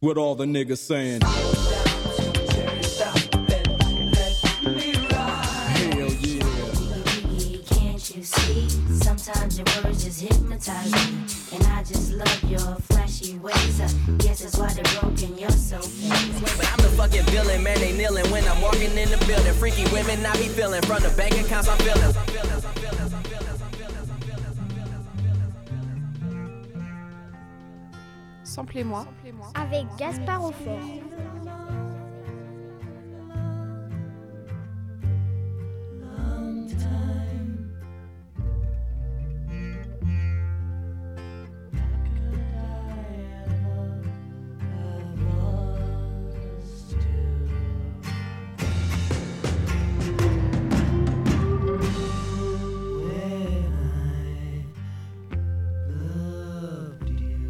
What all the niggas saying? Hell yeah. Can't you see? Sometimes your words just hypnotize me. And I just love your flashy ways. I guess that's why they're broken. You're so. But I'm the fucking villain, man. They kneeling when I'm walking in the building. Freaky women, I be feeling from the bank accounts. I'm feeling. Samplez-moi. avec Gaspard Aufort.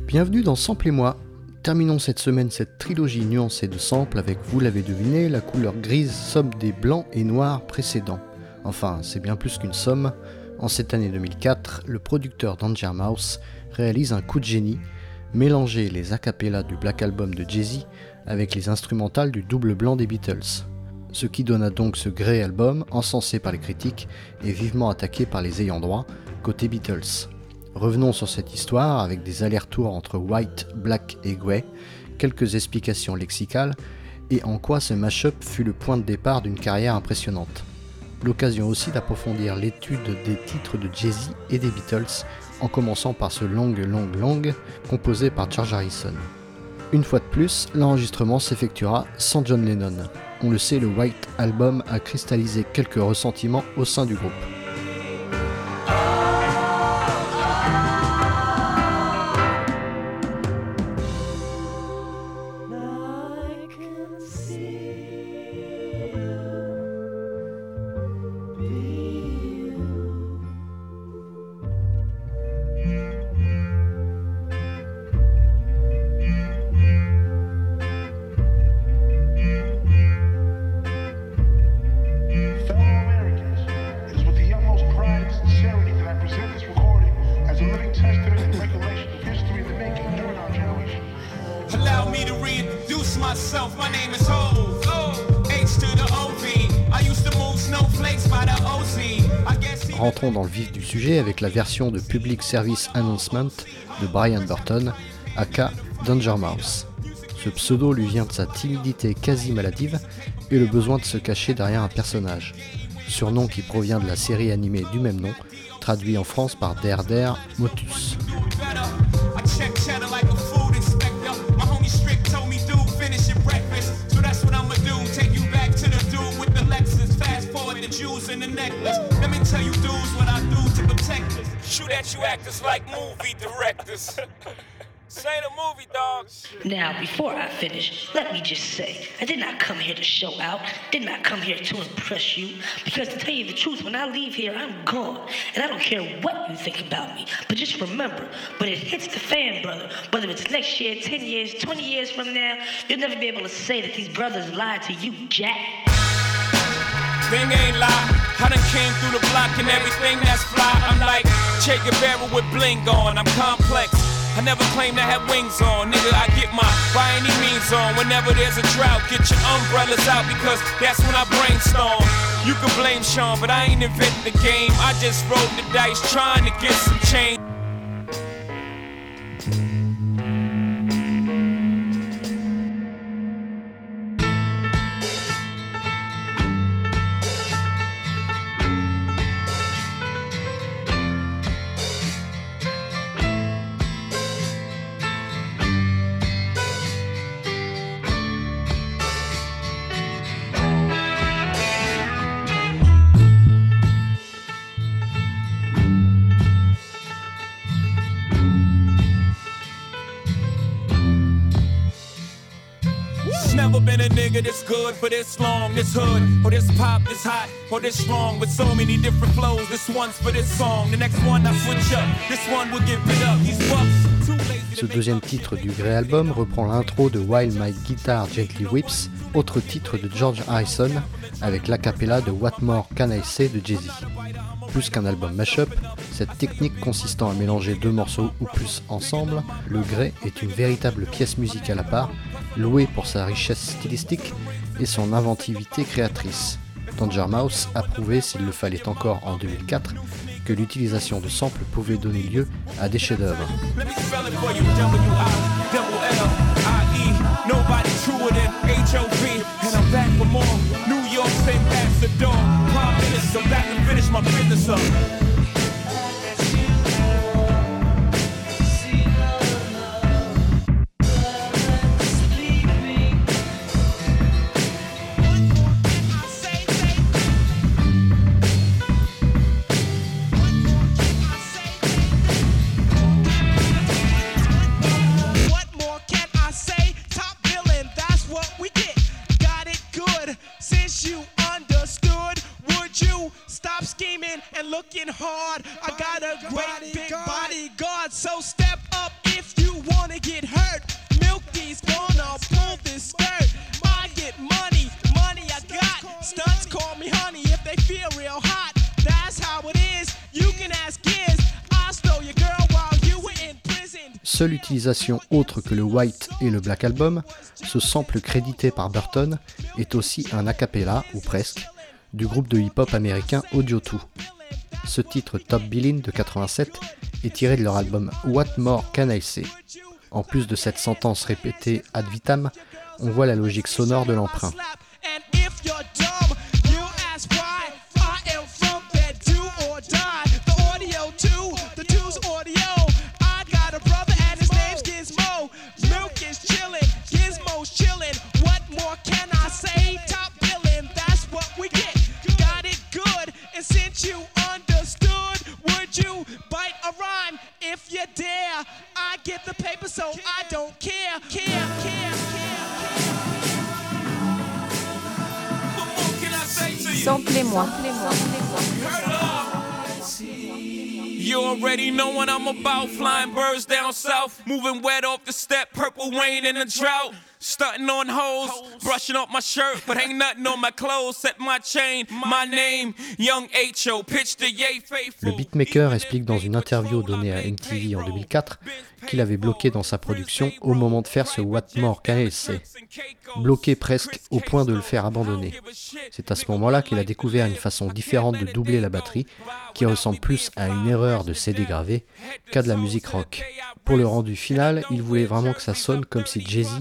Bienvenue dans Sample et moi. Terminons cette semaine cette trilogie nuancée de samples avec, vous l'avez deviné, la couleur grise somme des blancs et noirs précédents. Enfin, c'est bien plus qu'une somme. En cette année 2004, le producteur Danger Mouse réalise un coup de génie, mélanger les acapellas du Black Album de Jay-Z avec les instrumentales du double blanc des Beatles. Ce qui donna donc ce Grey Album, encensé par les critiques et vivement attaqué par les ayants droit, côté Beatles. Revenons sur cette histoire avec des allers-retours entre white, black et grey, quelques explications lexicales et en quoi ce mashup fut le point de départ d'une carrière impressionnante. L'occasion aussi d'approfondir l'étude des titres de Jay-Z et des Beatles, en commençant par ce Long Long Long composé par George Harrison. Une fois de plus, l'enregistrement s'effectuera sans John Lennon. On le sait, le White Album a cristallisé quelques ressentiments au sein du groupe. Sujet avec la version de Public Service Announcement de Brian Burton, aka Danger Mouse. Ce pseudo lui vient de sa timidité quasi maladive et le besoin de se cacher derrière un personnage. Surnom qui provient de la série animée du même nom, traduit en France par Der Der Motus. Us. Shoot at you actors like movie directors. this ain't a movie, dog. Now, before I finish, let me just say, I did not come here to show out, did not come here to impress you, because to tell you the truth, when I leave here, I'm gone. And I don't care what you think about me. But just remember, when it hits the fan, brother, whether it's next year, 10 years, 20 years from now, you'll never be able to say that these brothers lied to you, Jack. Thing ain't lie. I done came through the block and everything that's fly. I'm like Che Guevara with bling on. I'm complex. I never claimed I had wings on. Nigga, I get my by any means on. Whenever there's a drought, get your umbrellas out because that's when I brainstorm. You can blame Sean, but I ain't inventing the game. I just rolled the dice trying to get some change. Good for this long, this hood, or this pop, this hot, or this strong, with so many different flows. This one's for this song, the next one I switch up. This one will get bit up. These to Ce deuxième titre du Grey Album reprend l'intro de While My Guitar Gently Whips, autre titre de George Harrison, avec l'acapella de What More Can I Say de Jay-Z. Plus qu'un album mashup, Cette technique consistant à mélanger deux morceaux ou plus ensemble, le grey est une véritable pièce musicale à part, louée pour sa richesse stylistique et son inventivité créatrice. Danger Mouse a prouvé, s'il le fallait encore en 2004, que l'utilisation de samples pouvait donner lieu à des chefs-d'œuvre. Seule utilisation autre que le White et le Black Album, ce sample crédité par Burton est aussi un a cappella, ou presque, du groupe de hip-hop américain Audio 2. Ce titre Top Billin de 87 est tiré de leur album What More Can I Say. En plus de cette sentence répétée ad vitam, on voit la logique sonore de l'emprunt. So I don't care. Care, care, care. What more can I say to you? Samplez-moi. You already know what I'm about. Flying birds down south. Moving wet off the step. Purple rain in the drought. Stunting on hoes. Brushing off my shirt. But ain't nothing on my clothes. Set my chain. My name. Young H.O. Pitch the yay faithful. Le beatmaker explique dans une interview donnée à MTV en 2004 qu'il avait bloqué dans sa production au moment de faire ce What More Can I Say bloqué presque au point de le faire abandonner. C'est à ce moment-là qu'il a découvert une façon différente de doubler la batterie, qui ressemble plus à une erreur de CD gravé qu'à de la musique rock. Pour le rendu final, il voulait vraiment que ça sonne comme si Jay-Z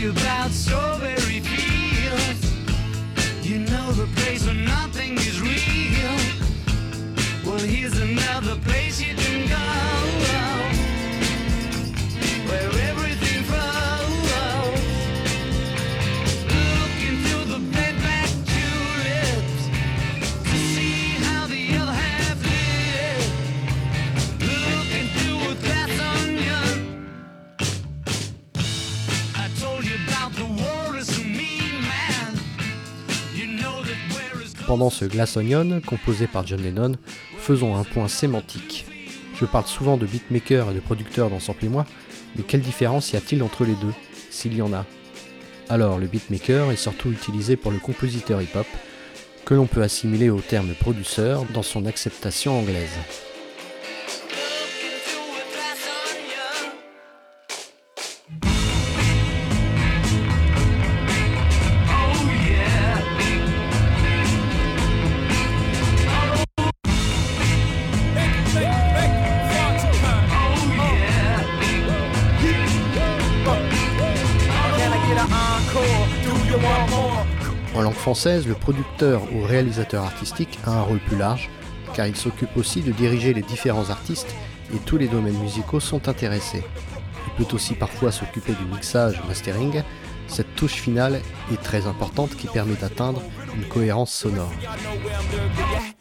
you about strawberry Pendant ce Glass Onion, composé par John Lennon, faisons un point sémantique. Je parle souvent de beatmaker et de producteur dans Samplez-moi, mais quelle différence y a-t-il entre les deux, s'il y en a? Alors, le beatmaker est surtout utilisé pour le compositeur hip-hop, que l'on peut assimiler au terme produceur dans son acceptation anglaise. Française, le producteur ou réalisateur artistique a un rôle plus large, car il s'occupe aussi de diriger les différents artistes et tous les domaines musicaux sont intéressés. Il peut aussi parfois s'occuper du mixage, mastering. Cette touche finale est très importante qui permet d'atteindre une cohérence sonore.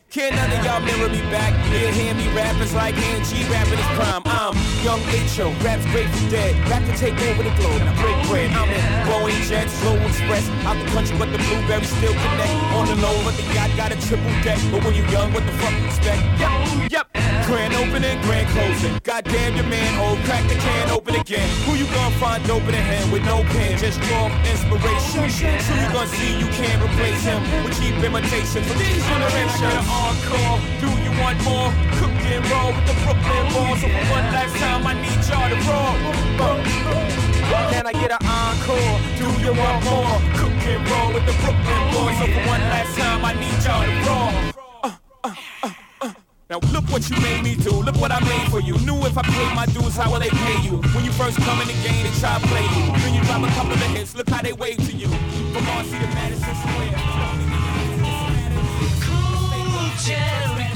Can't none of y'all mirror me back? Yeah, hear me rap, it's like Angie rapping his prime. I'm young H.O., raps grateful dead. Back to take over the globe, now break bread. I'm in Boeing Jets, slow express. Out the country, but the blueberries still connect. On the low, but the yacht got a triple deck. But when you young, what the fuck you expect? Yep, yep. Grand opening, grand closing. Goddamn your man, old crack the can open again. Who you gonna find open in hand with no pen? Just draw inspiration. So you gonna see you can't replace him with cheap imitation for these generations. Encore, do you want more? Cook and roll with the Brooklyn balls. So for one last time, I need y'all to roll. Can I get an encore? Do you want more? Cook and roll with the Brooklyn boys. So for one last time, I need y'all to roll. Now look what you made me do, look what I made for you. Knew if I paid my dues, how will they pay you? When you first come in the game, they try to play you. Then you drop a couple of hits, look how they wave to you. From Marcy to Madison Square. Cherry cream,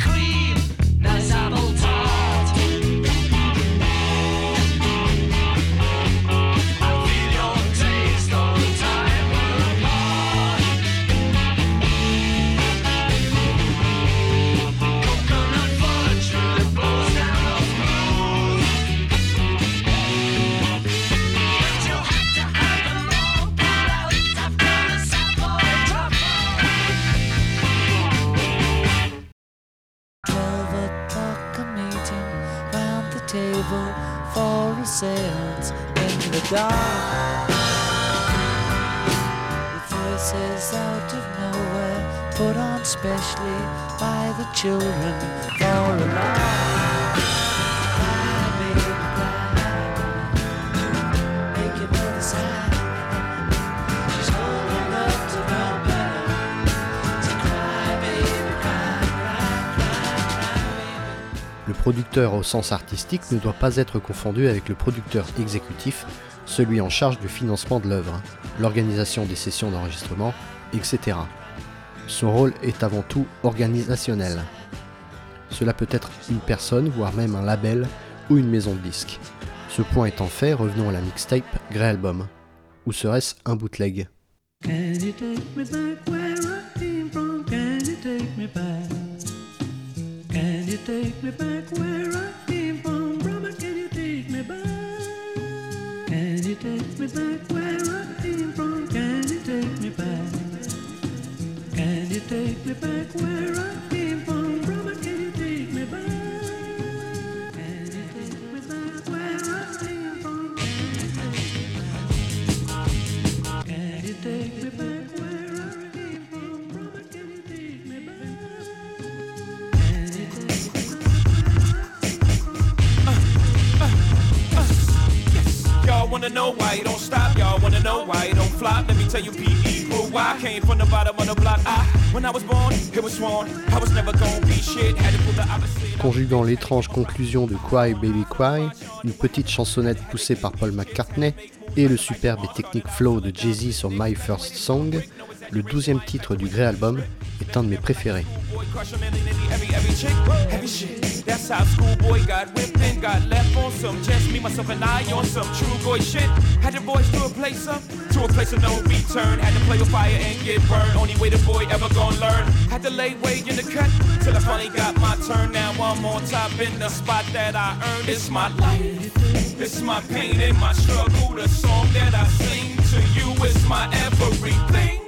producteur au sens artistique ne doit pas être confondu avec le producteur exécutif, celui en charge du financement de l'œuvre, l'organisation des sessions d'enregistrement, etc. Son rôle est avant tout organisationnel. Cela peut être une personne, voire même un label ou une maison de disques. Ce point étant fait, revenons à la mixtape Grey Album. Ou serait-ce un bootleg? Can you take me back where I came from? Brother, can you take me back? Can you take me back where I came from? Can you take me back? Can you take me back where I know why you don't stop? Y'all wanna know why you don't flop? Let me tell you, PE grew why I came from the bottom of the block. I, when I was born, it was sworn I was never gonna be shit. Had to pull the opposite. Conjuguant l'étrange conclusion de Cry Baby Cry, une petite chansonnette poussée par Paul McCartney et le superbe et technique flow de Jay-Z sur My First Song, le douzième titre du Grey Album est un de mes préférés. Crush and every, every, every chick. Heavy shit. That's how schoolboy got whipped and got left on some. Just me, myself, and I on some true boy shit. Had the boys to a place up, to a place of no return. Had to play with fire and get burned. Only way the boy ever gonna learn. Had to lay way in the cut till I finally got my turn. Now I'm on top in the spot that I earned. It's my life. It's my pain and my struggle. The song that I sing to you is my everything.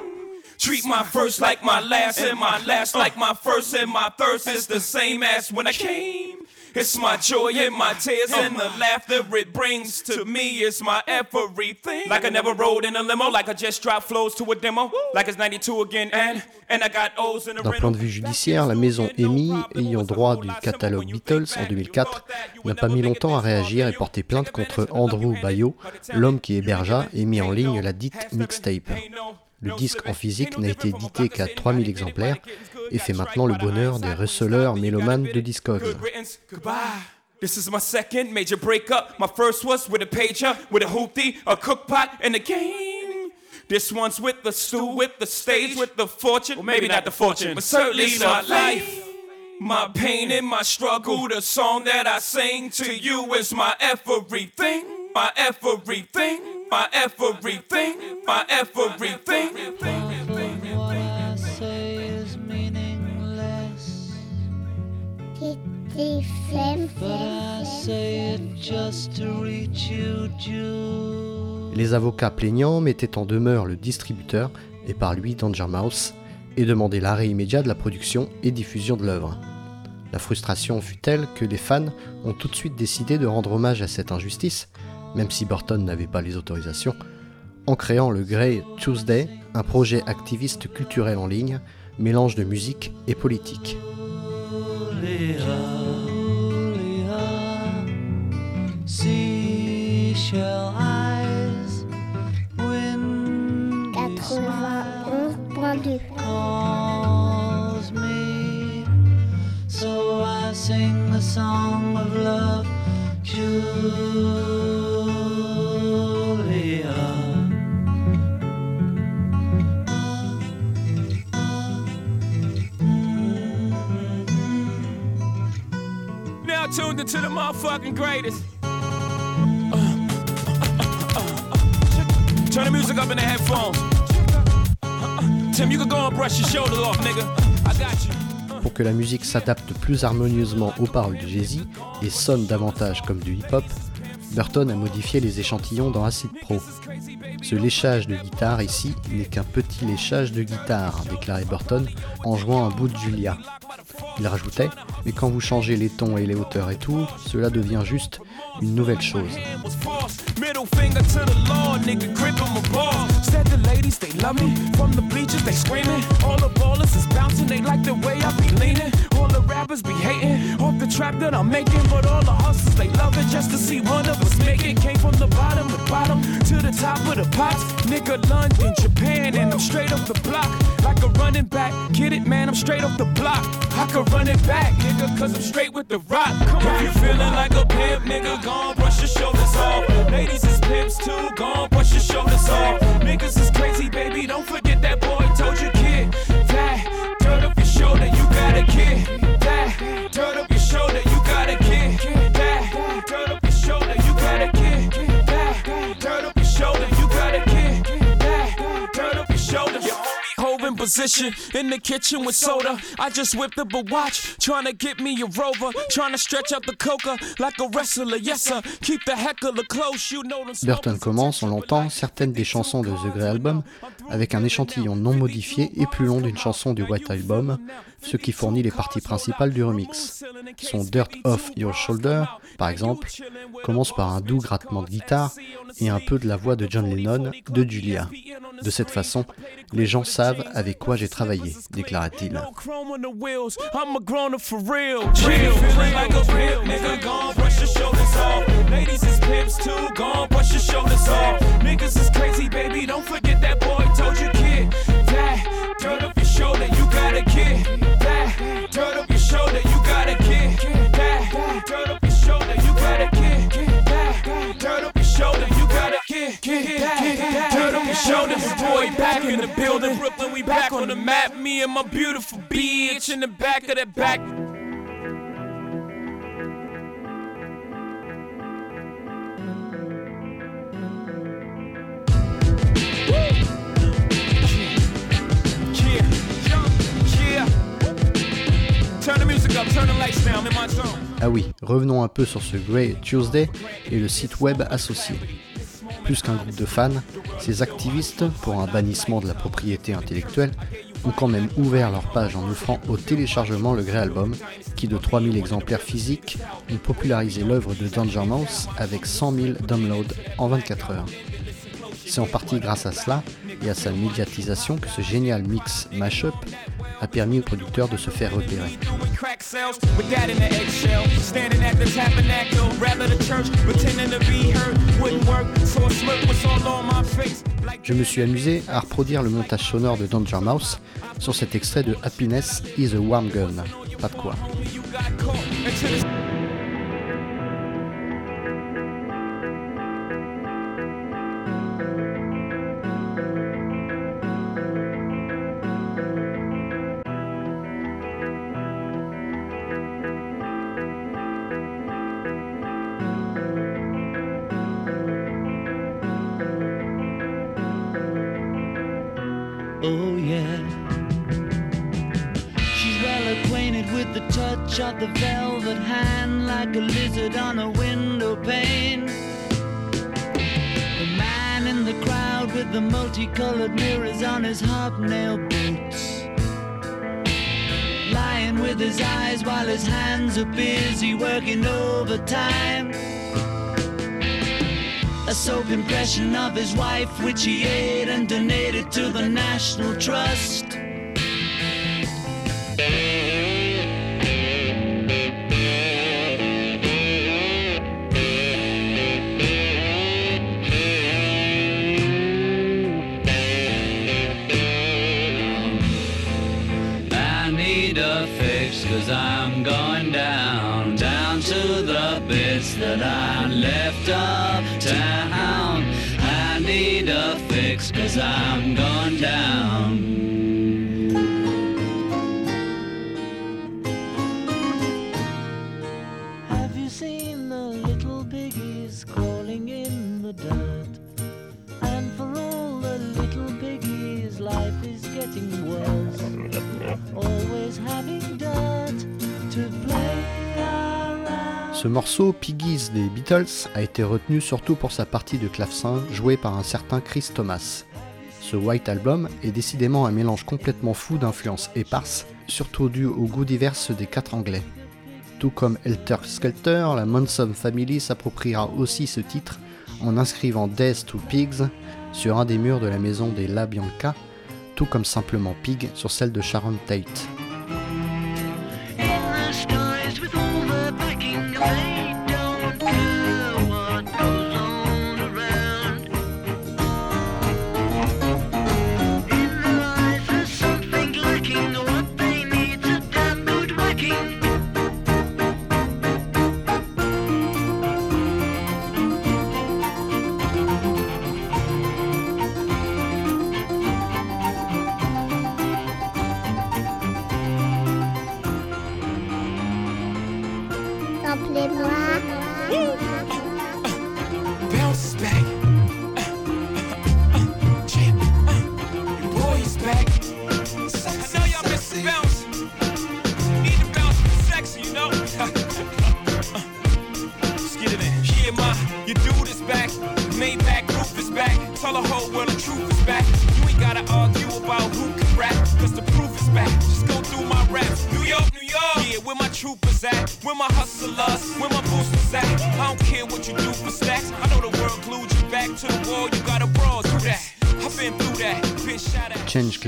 Treat my first like my last, and my last like my first, and my thirst is the same as when I came. It's my joy and my tears and the laughter it brings to me. It's my everything. Like I never rode in a limo, like I just dropped flows to a demo, like it's 92 again, and and I got O's in D'un point de vue judiciaire, la maison EMI, ayant droit du catalogue Beatles en 2004, n'a pas mis longtemps à réagir et porter plainte contre Andrew Bayo, l'homme qui hébergea et mis en ligne la dite mixtape. Le disque en physique n'a été édité qu'à 3000 exemplaires et fait maintenant le bonheur des receleurs mélomanes de Discogs. This is my second major breakup. My first was with a pager, with a hoopty, a cook pot, and a game. This one's with the stew, with the stage, with the fortune. Well, maybe not the fortune, but certainly the life. My pain and my struggle, the song that I sing to you is my everything, my everything, my everything, my everything. What I say is meaningless, but I say it just to reach you, Jude. Les avocats plaignants mettaient en demeure le distributeur, et par lui Danger Mouse, et demandaient l'arrêt immédiat de la production et diffusion de l'œuvre. La frustration fut telle que les fans ont tout de suite décidé de rendre hommage à cette injustice, même si Burton n'avait pas les autorisations, en créant le Grey Tuesday, un projet activiste culturel en ligne, mélange de musique et politique. Julia, seashell eyes, wind 91.2 calls me, so I sing the song of love, Julia. Pour que la musique s'adapte plus harmonieusement aux paroles de Jay-Z et sonne davantage comme du hip-hop, Burton a modifié les échantillons dans Acid Pro. Ce léchage de guitare ici n'est qu'un petit léchage de guitare, déclarait Burton en jouant un bout de Julia. Il rajoutait, mais quand vous changez les tons et les hauteurs et tout, cela devient juste une nouvelle chose. Middle finger to the law, nigga, grip 'em a ball. Said the ladies, they love me. From the bleachers, they screaming. All the ballers is bouncing, they like the way I be leaning. All the rappers be hating off the trap that I'm making. But all the hustlers, they love it just to see one of us make it. Came from the bottom, the bottom to the top of the pops. Nigga, London, Japan, and I'm straight off the block. Like a running back. Get it, man, I'm straight off the block. I could run it back, nigga, cause I'm straight with the rock. Come on. If you feeling like a pimp, nigga, gon' brush your shoulders off. Is pimps too, gon' brush your shoulders off. Niggas is crazy, baby, don't forget that boy told you, kid. That, dirt up your shoulder, you got a kid. That, dirt up position in the kitchen with soda. I just whipped up a watch, trying to get me a rover. Trying to stretch out the coca like a wrestler, yes sir. Keep the heckler close, you know them Burton commence, on l'entend, certaines des chansons de The Grey Album avec un échantillon non modifié et plus long d'une chanson du White Album, ce qui fournit les parties principales du remix. Son Dirt Off Your Shoulder, par exemple, commence par un doux grattement de guitare et un peu de la voix de John Lennon de Julia. De cette façon, les gens savent avec quoi j'ai travaillé, déclara-t-il. That up your shoulder, you got a kid. That dirt up your shoulder, you got a kid. That dirt up your shoulder, you got a kid. That dirt up your shoulder, boy back in the building. Brooklyn, we back on the map. Me and my beautiful bitch in the back of that back. Ah oui, revenons un peu sur ce Grey Tuesday et le site web associé. Plus qu'un groupe de fans, ces activistes, pour un bannissement de la propriété intellectuelle, ont quand même ouvert leur page en offrant au téléchargement le Grey Album, qui de 3000 exemplaires physiques ont popularisé l'œuvre de Danger Mouse avec 100 000 downloads en 24 heures. C'est en partie grâce à cela et à sa médiatisation que ce génial mix mashup a permis aux producteurs de se faire repérer. Je me suis amusé à reproduire le montage sonore de Danger Mouse sur cet extrait de Happiness is a Warm Gun. Pas de quoi. His hands are busy working overtime. A soap impression of his wife, which he ate and donated to the National Trust. I'm going down. Have you seen the little piggies crawling in the dirt? And for all the little piggies, life is getting worse. Always having dirt to play. Ce morceau, Piggies des Beatles, a été retenu surtout pour sa partie de clavecin jouée par un certain Chris Thomas. Ce White Album est décidément un mélange complètement fou d'influences éparses, surtout dû au goût divers des quatre anglais. Tout comme Helter Skelter, la Manson Family s'appropriera aussi ce titre en inscrivant Death to Pigs sur un des murs de la maison des La Bianca, tout comme simplement Pig sur celle de Sharon Tate.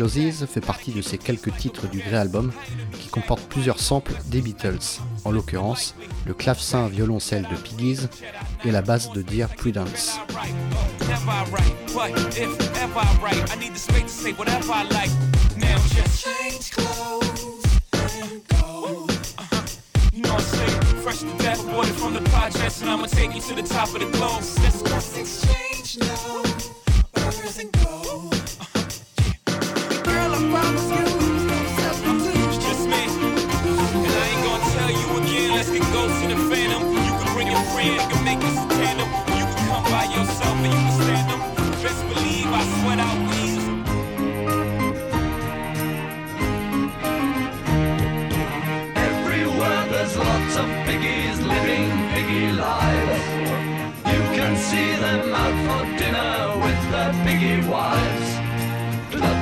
Closes fait partie de ces quelques titres du Grey Album qui comportent plusieurs samples des Beatles, en l'occurrence le clavecin violoncelle de Piggies et la basse de Dear Prudence.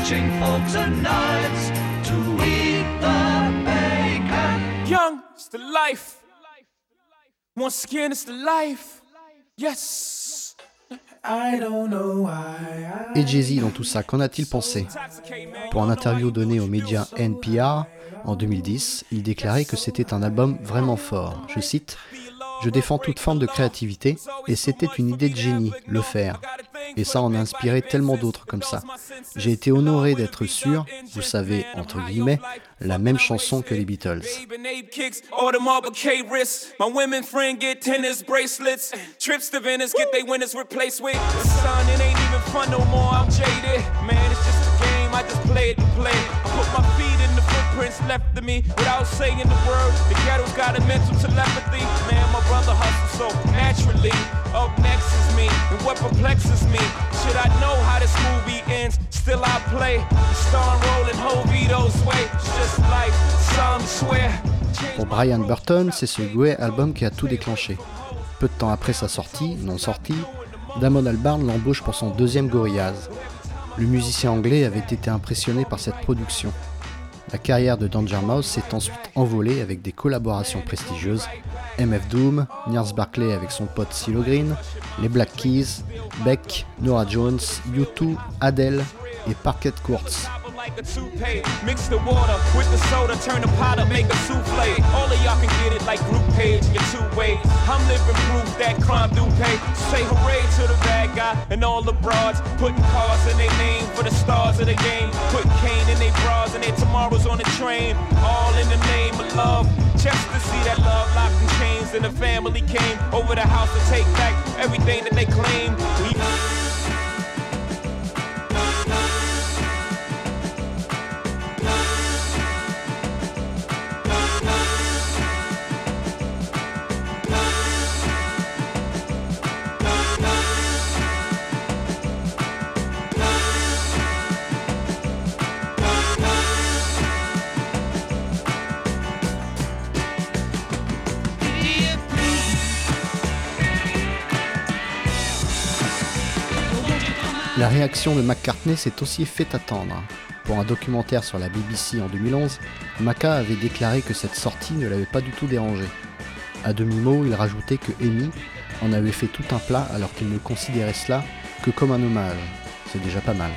Clutching forks and knives to eat the bacon. Young, it's the life. Once again, it's the life. Yes. I don't know why. Et Jay-Z dans tout ça, qu'en a-t-il pensé Pour un interview donné aux médias NPR en 2010, il déclarait que c'était un album vraiment fort. Je cite Je défends toute forme de créativité et c'était une idée de génie, le faire. Et ça en a inspiré tellement d'autres comme ça. J'ai été honoré d'être sur, vous savez, entre guillemets, la même chanson que les Beatles. Footprints left of me without saying the word. The ghetto's got a mental telepathy. Man, my brother hustles so naturally. Up next is me, and what perplexes me? Should I know how this movie ends? Still I play. Star rolling whole Vito's way. It's just like some swear. Pour Brian Burton, c'est ce Gouet album qui a tout déclenché. Peu de temps après sa sortie, non sortie, Damon Albarn l'embauche pour son deuxième Gorillaz. Le musicien anglais avait été impressionné par cette production. La carrière de Danger Mouse s'est ensuite envolée avec des collaborations prestigieuses MF Doom, Nurse Barclay avec son pote CeeLo Green, les Black Keys, Beck, Nora Jones, U2, Adele et Parquet Courts. Like a toupee. Mix the water with the soda, turn the pot up, make a souffle. All of y'all can get it like group page in your two ways. I'm living proof that crime do pay. Say hooray to the bad guy and all the broads. Putting cars in their name for the stars of the game. Putting cane in their bras and their tomorrows on the train. All in the name of love. Just to see that love locked in chains and the family came over the house to take back everything that they claimed. We La réaction de McCartney s'est aussi fait attendre. Pour un documentaire sur la BBC en 2011, Macca avait déclaré que cette sortie ne l'avait pas du tout dérangé. À demi-mot, il rajoutait que Amy en avait fait tout un plat alors qu'il ne considérait cela que comme un hommage. C'est déjà pas mal.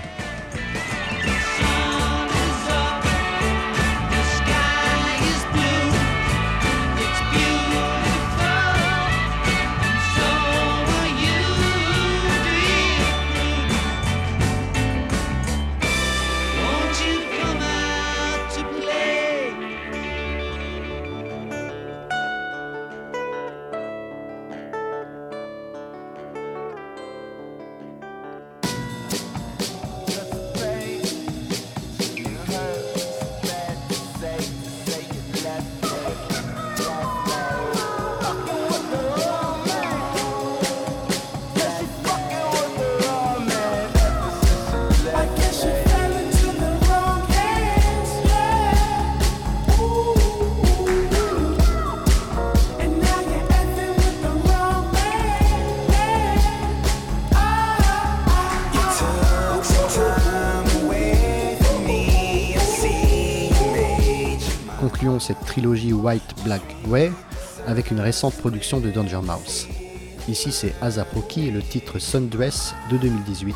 Cette trilogie White Black Way avec une récente production de Danger Mouse. Ici c'est Azapoki et le titre Sundress de 2018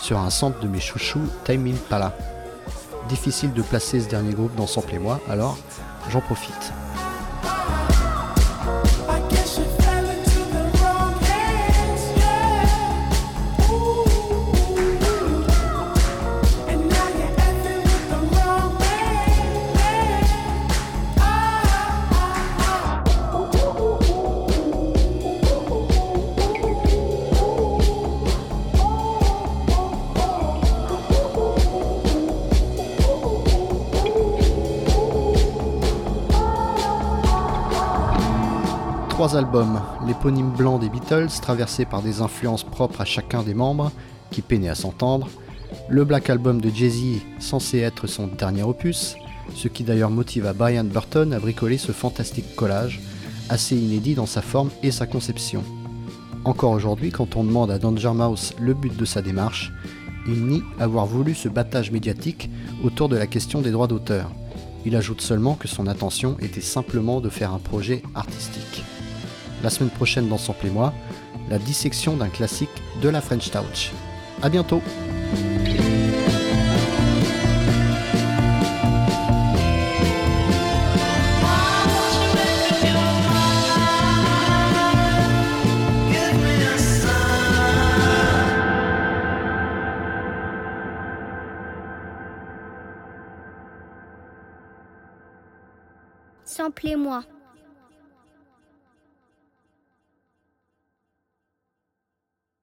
sur un sample de mes chouchous Time Impala. Difficile de placer ce dernier groupe dans Sample et alors j'en profite. L'éponyme blanc des Beatles, traversé par des influences propres à chacun des membres, qui peinaient à s'entendre, le Black Album de Jay-Z, censé être son dernier opus, ce qui d'ailleurs motiva Brian Burton à bricoler ce fantastique collage, assez inédit dans sa forme et sa conception. Encore aujourd'hui, quand on demande à Danger Mouse le but de sa démarche, il nie avoir voulu ce battage médiatique autour de la question des droits d'auteur. Il ajoute seulement que son intention était simplement de faire un projet artistique. La semaine prochaine dans Sample et moi, la dissection d'un classique de la French Touch. A bientôt Samplez-moi.